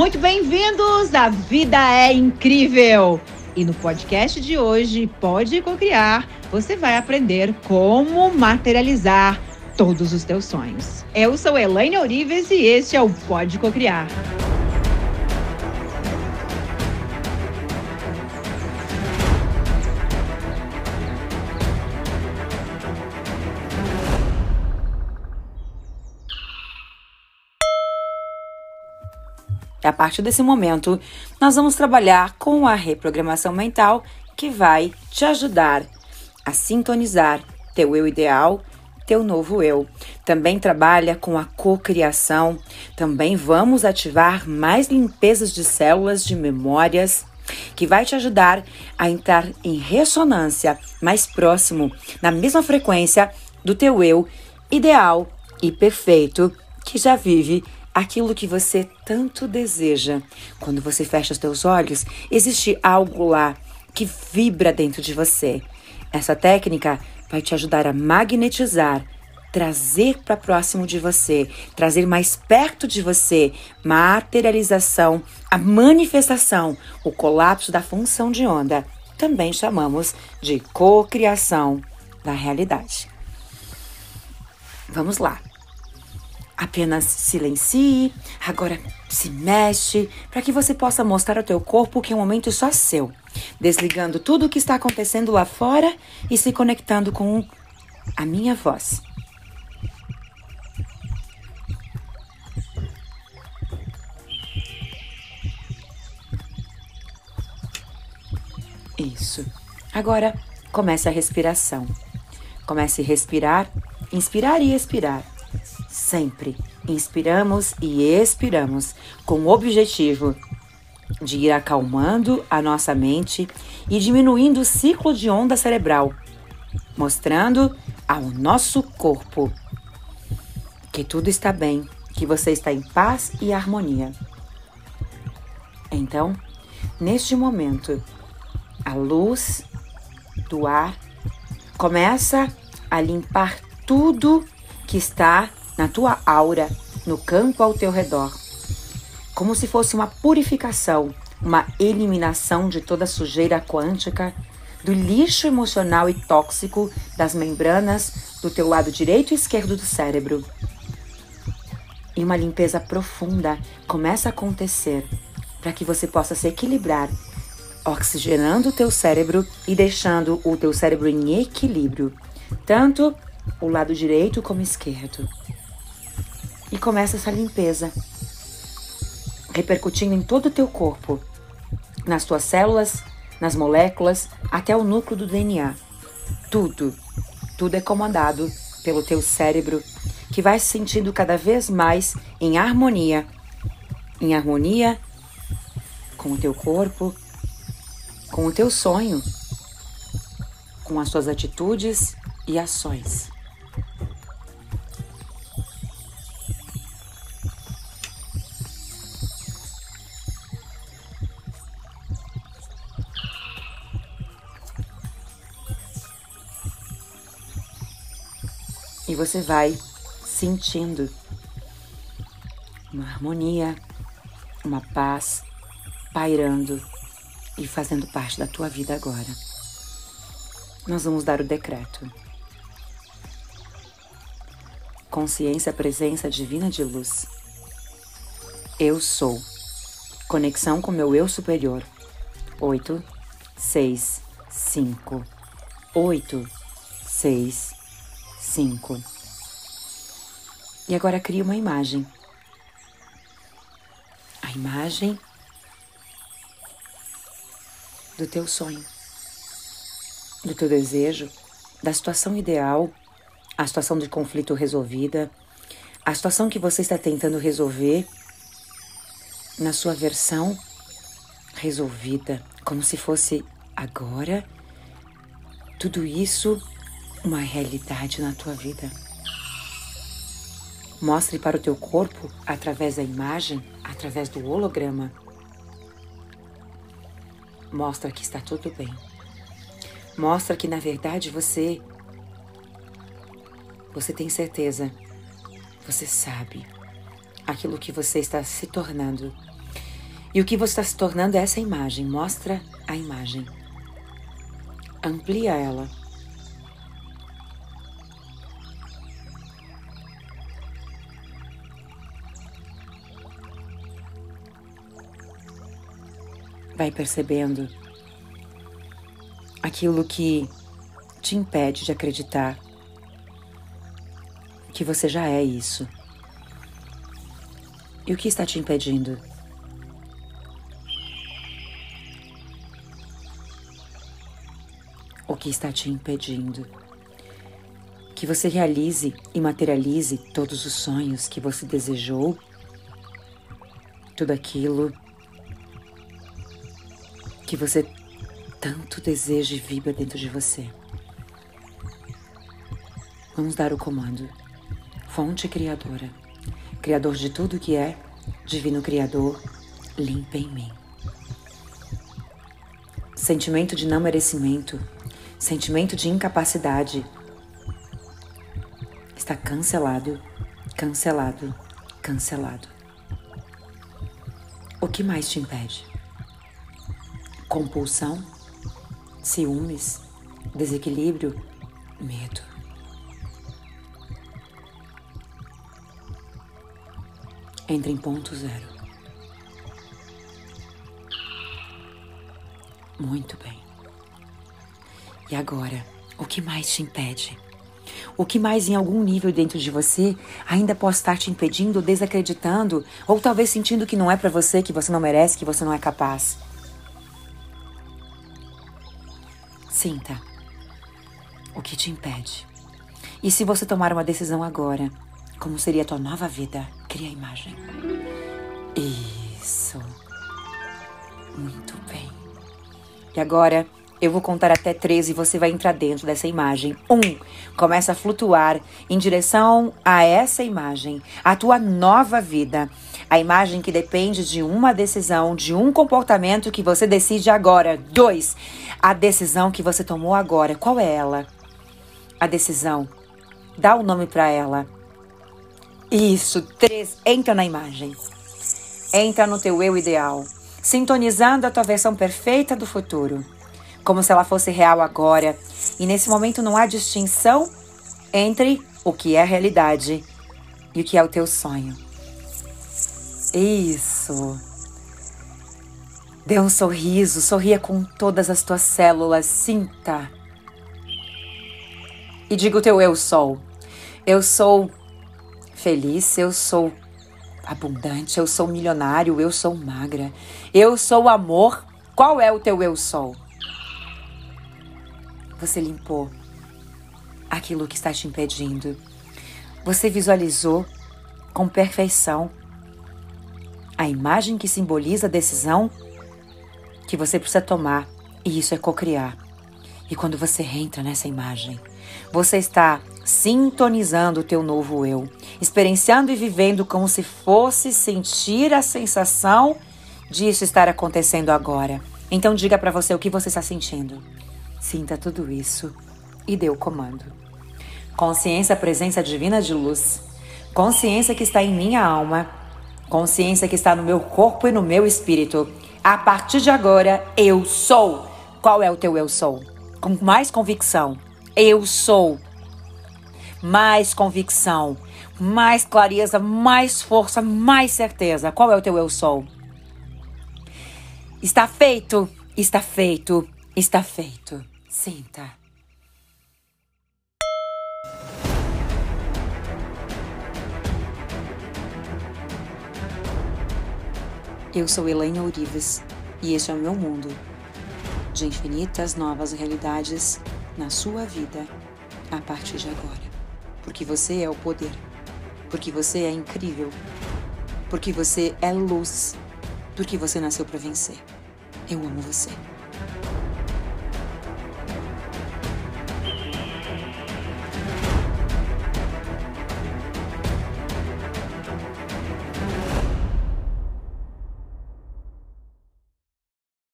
Muito bem-vindos! A vida é incrível! E no podcast de hoje, Pode Cocriar, você vai aprender como materializar todos os teus sonhos. Eu sou Elaine Orives e este é o Pode Cocriar. A partir desse momento, nós vamos trabalhar com a reprogramação mental que vai te ajudar a sintonizar teu eu ideal, teu novo eu. Também trabalha com a cocriação. Também vamos ativar mais limpezas de células de memórias que vai te ajudar a entrar em ressonância mais próximo, na mesma frequência do teu eu ideal e perfeito que já vive aquilo que você tanto deseja. Quando você fecha os teus olhos, existe algo lá que vibra dentro de você. Essa técnica vai te ajudar a magnetizar, trazer para próximo de você, trazer mais perto de você, materialização, a manifestação, o colapso da função de onda. Também chamamos de cocriação da realidade. Vamos lá. Apenas silencie, agora se mexe, para que você possa mostrar ao teu corpo que é um momento só seu, desligando tudo o que está acontecendo lá fora e se conectando com a minha voz. Isso. Agora comece a respiração. Comece a respirar, inspirar e expirar sempre inspiramos e expiramos com o objetivo de ir acalmando a nossa mente e diminuindo o ciclo de onda cerebral, mostrando ao nosso corpo que tudo está bem, que você está em paz e harmonia. Então, neste momento, a luz do ar começa a limpar tudo que está na tua aura, no campo ao teu redor, como se fosse uma purificação, uma eliminação de toda sujeira quântica, do lixo emocional e tóxico das membranas do teu lado direito e esquerdo do cérebro. E uma limpeza profunda começa a acontecer para que você possa se equilibrar, oxigenando o teu cérebro e deixando o teu cérebro em equilíbrio, tanto o lado direito como esquerdo e começa essa limpeza, repercutindo em todo o teu corpo, nas tuas células, nas moléculas, até o núcleo do DNA. Tudo, tudo é comandado pelo teu cérebro, que vai se sentindo cada vez mais em harmonia, em harmonia com o teu corpo, com o teu sonho, com as suas atitudes e ações. E você vai sentindo uma harmonia, uma paz pairando e fazendo parte da tua vida agora. Nós vamos dar o decreto. Consciência, presença divina de luz. Eu sou. Conexão com meu eu superior. Oito, seis, cinco, oito, seis, 5. E agora cria uma imagem. A imagem do teu sonho, do teu desejo, da situação ideal, a situação de conflito resolvida, a situação que você está tentando resolver na sua versão resolvida, como se fosse agora. Tudo isso uma realidade na tua vida. Mostre para o teu corpo, através da imagem, através do holograma. Mostra que está tudo bem. Mostra que na verdade você você tem certeza. Você sabe aquilo que você está se tornando. E o que você está se tornando é essa imagem. Mostra a imagem. Amplia ela. Vai percebendo aquilo que te impede de acreditar que você já é isso. E o que está te impedindo? O que está te impedindo? Que você realize e materialize todos os sonhos que você desejou, tudo aquilo que você tanto deseja e vibra dentro de você. Vamos dar o comando. Fonte Criadora, Criador de tudo que é, Divino Criador, limpa em mim. Sentimento de não merecimento, sentimento de incapacidade está cancelado, cancelado, cancelado. O que mais te impede? Compulsão, ciúmes, desequilíbrio, medo. Entre em ponto zero. Muito bem. E agora, o que mais te impede? O que mais em algum nível dentro de você ainda pode estar te impedindo, desacreditando, ou talvez sentindo que não é para você, que você não merece, que você não é capaz? Sinta o que te impede. E se você tomar uma decisão agora, como seria a tua nova vida? Cria a imagem. Isso. Muito bem. E agora eu vou contar até três e você vai entrar dentro dessa imagem. Um, começa a flutuar em direção a essa imagem, a tua nova vida. A imagem que depende de uma decisão, de um comportamento que você decide agora. Dois, a decisão que você tomou agora. Qual é ela? A decisão. Dá o um nome para ela. Isso. Três, entra na imagem. Entra no teu eu ideal, sintonizando a tua versão perfeita do futuro, como se ela fosse real agora. E nesse momento não há distinção entre o que é realidade e o que é o teu sonho. Isso. Dê um sorriso, sorria com todas as tuas células, sinta. E diga o teu eu sou. Eu sou feliz, eu sou abundante, eu sou milionário, eu sou magra, eu sou amor. Qual é o teu eu sou? Você limpou aquilo que está te impedindo. Você visualizou com perfeição a imagem que simboliza a decisão que você precisa tomar, e isso é cocriar. E quando você entra nessa imagem, você está sintonizando o teu novo eu, experienciando e vivendo como se fosse sentir a sensação disso estar acontecendo agora. Então diga para você o que você está sentindo. Sinta tudo isso e dê o comando. Consciência, presença divina de luz. Consciência que está em minha alma Consciência que está no meu corpo e no meu espírito. A partir de agora, eu sou. Qual é o teu eu sou? Com mais convicção. Eu sou. Mais convicção, mais clareza, mais força, mais certeza. Qual é o teu eu sou? Está feito, está feito, está feito. Sinta. Eu sou Elaine Ourives e este é o meu mundo de infinitas novas realidades na sua vida a partir de agora. Porque você é o poder, porque você é incrível, porque você é luz, porque você nasceu para vencer. Eu amo você.